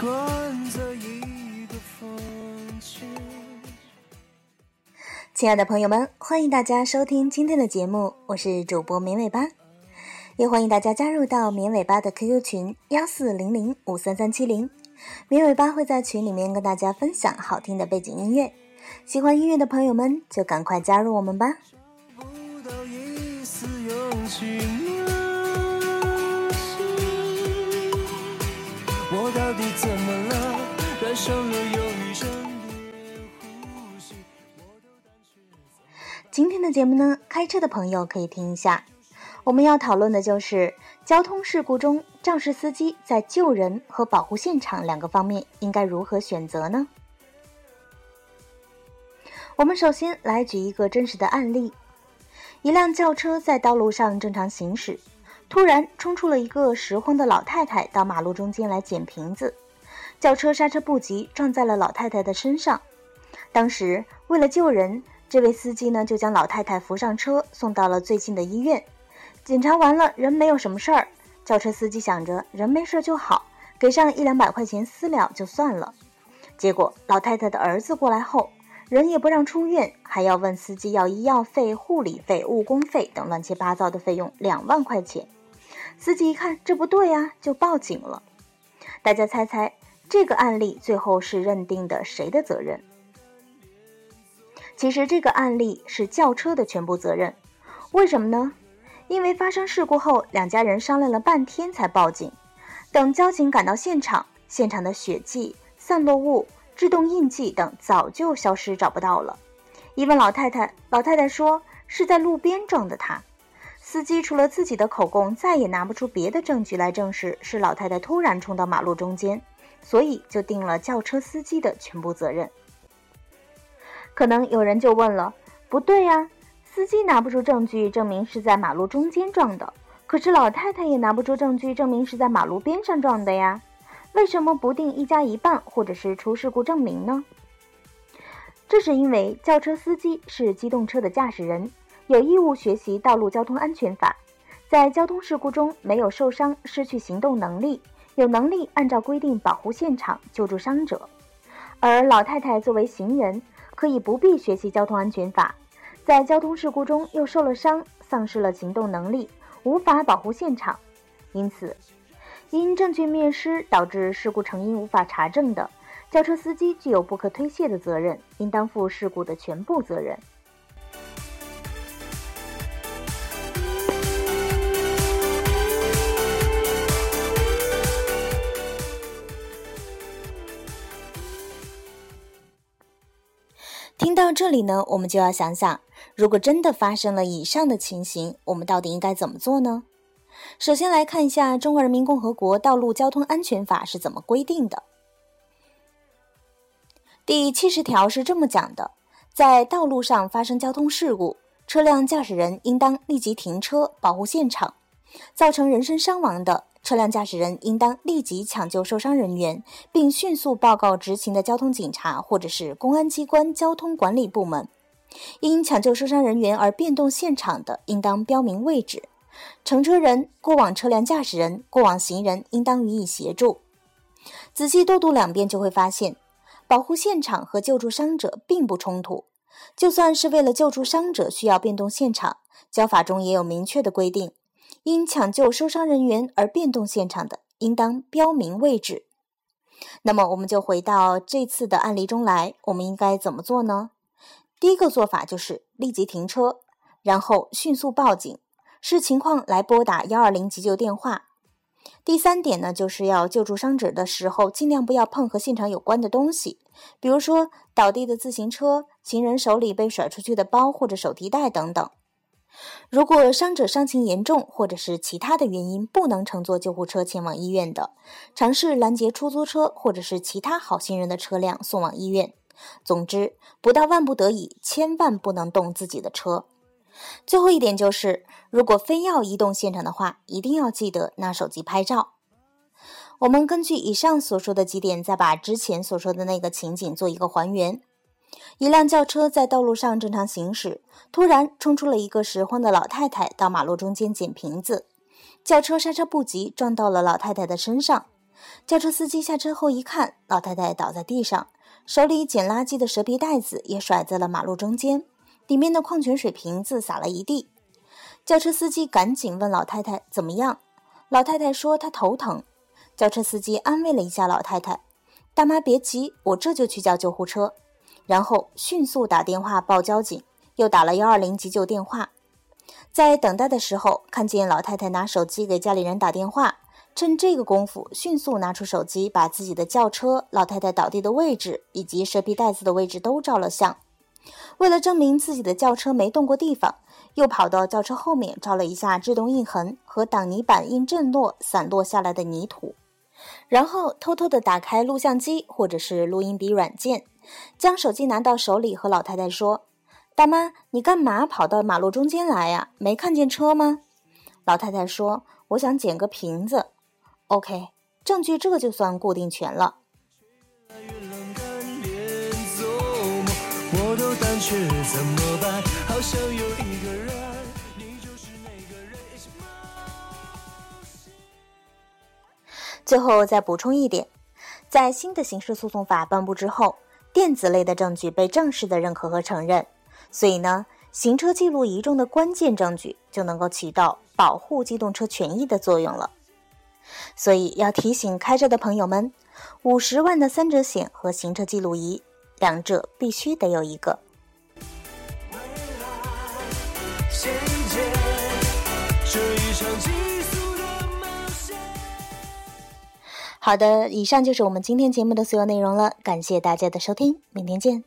惯在一个风。亲爱的朋友们，欢迎大家收听今天的节目，我是主播绵尾巴。也欢迎大家加入到绵尾巴的 QQ 群幺四零零五三三七零，绵尾巴会在群里面跟大家分享好听的背景音乐，喜欢音乐的朋友们就赶快加入我们吧。不到一丝用情到底怎么了？今天的节目呢，开车的朋友可以听一下。我们要讨论的就是交通事故中肇事司机在救人和保护现场两个方面应该如何选择呢？我们首先来举一个真实的案例：一辆轿车在道路上正常行驶，突然冲出了一个拾荒的老太太到马路中间来捡瓶子，轿车刹车不及，撞在了老太太的身上。当时为了救人。这位司机呢，就将老太太扶上车，送到了最近的医院。检查完了，人没有什么事儿。轿车司机想着人没事就好，给上一两百块钱私了就算了。结果老太太的儿子过来后，人也不让出院，还要问司机要医药费、护理费、误工费等乱七八糟的费用两万块钱。司机一看这不对呀，就报警了。大家猜猜这个案例最后是认定的谁的责任？其实这个案例是轿车的全部责任，为什么呢？因为发生事故后，两家人商量了半天才报警。等交警赶到现场，现场的血迹、散落物、制动印记等早就消失找不到了。一问老太太，老太太说是在路边撞的他。司机除了自己的口供，再也拿不出别的证据来证实是老太太突然冲到马路中间，所以就定了轿车司机的全部责任。可能有人就问了，不对呀，司机拿不出证据证明是在马路中间撞的，可是老太太也拿不出证据证明是在马路边上撞的呀，为什么不定一家一半，或者是出事故证明呢？这是因为轿车司机是机动车的驾驶人，有义务学习道路交通安全法，在交通事故中没有受伤、失去行动能力，有能力按照规定保护现场、救助伤者，而老太太作为行人。可以不必学习交通安全法，在交通事故中又受了伤，丧失了行动能力，无法保护现场，因此，因证据灭失导致事故成因无法查证的，轿车司机具有不可推卸的责任，应当负事故的全部责任。听到这里呢，我们就要想想，如果真的发生了以上的情形，我们到底应该怎么做呢？首先来看一下《中华人民共和国道路交通安全法》是怎么规定的。第七十条是这么讲的：在道路上发生交通事故，车辆驾驶人应当立即停车，保护现场，造成人身伤亡的。车辆驾驶人应当立即抢救受伤人员，并迅速报告执勤的交通警察或者是公安机关交通管理部门。因抢救受伤人员而变动现场的，应当标明位置。乘车人、过往车辆驾驶人、过往行人应当予以协助。仔细多读两遍，就会发现，保护现场和救助伤者并不冲突。就算是为了救助伤者需要变动现场，交法中也有明确的规定。因抢救受伤人员而变动现场的，应当标明位置。那么，我们就回到这次的案例中来，我们应该怎么做呢？第一个做法就是立即停车，然后迅速报警，视情况来拨打幺二零急救电话。第三点呢，就是要救助伤者的时候，尽量不要碰和现场有关的东西，比如说倒地的自行车、行人手里被甩出去的包或者手提袋等等。如果伤者伤情严重，或者是其他的原因不能乘坐救护车前往医院的，尝试拦截出租车或者是其他好心人的车辆送往医院。总之，不到万不得已，千万不能动自己的车。最后一点就是，如果非要移动现场的话，一定要记得拿手机拍照。我们根据以上所说的几点，再把之前所说的那个情景做一个还原。一辆轿车在道路上正常行驶，突然冲出了一个拾荒的老太太到马路中间捡瓶子，轿车刹车不及，撞到了老太太的身上。轿车司机下车后一看，老太太倒在地上，手里捡垃圾的蛇皮袋子也甩在了马路中间，里面的矿泉水瓶子洒了一地。轿车司机赶紧问老太太怎么样，老太太说她头疼。轿车司机安慰了一下老太太：“大妈别急，我这就去叫救护车。”然后迅速打电话报交警，又打了幺二零急救电话。在等待的时候，看见老太太拿手机给家里人打电话，趁这个功夫，迅速拿出手机，把自己的轿车、老太太倒地的位置以及蛇皮袋子的位置都照了相。为了证明自己的轿车没动过地方。又跑到轿车后面照了一下制动印痕和挡泥板因震落散落下来的泥土，然后偷偷的打开录像机或者是录音笔软件，将手机拿到手里和老太太说：“大妈，你干嘛跑到马路中间来呀？没看见车吗？”老太太说：“我想捡个瓶子。”OK，证据这就算固定全了。感觉怎么办？好想有一个人最后再补充一点，在新的刑事诉讼法颁布之后，电子类的证据被正式的认可和承认，所以呢，行车记录仪中的关键证据就能够起到保护机动车权益的作用了。所以要提醒开车的朋友们，五十万的三者险和行车记录仪，两者必须得有一个。好的，以上就是我们今天节目的所有内容了，感谢大家的收听，明天见。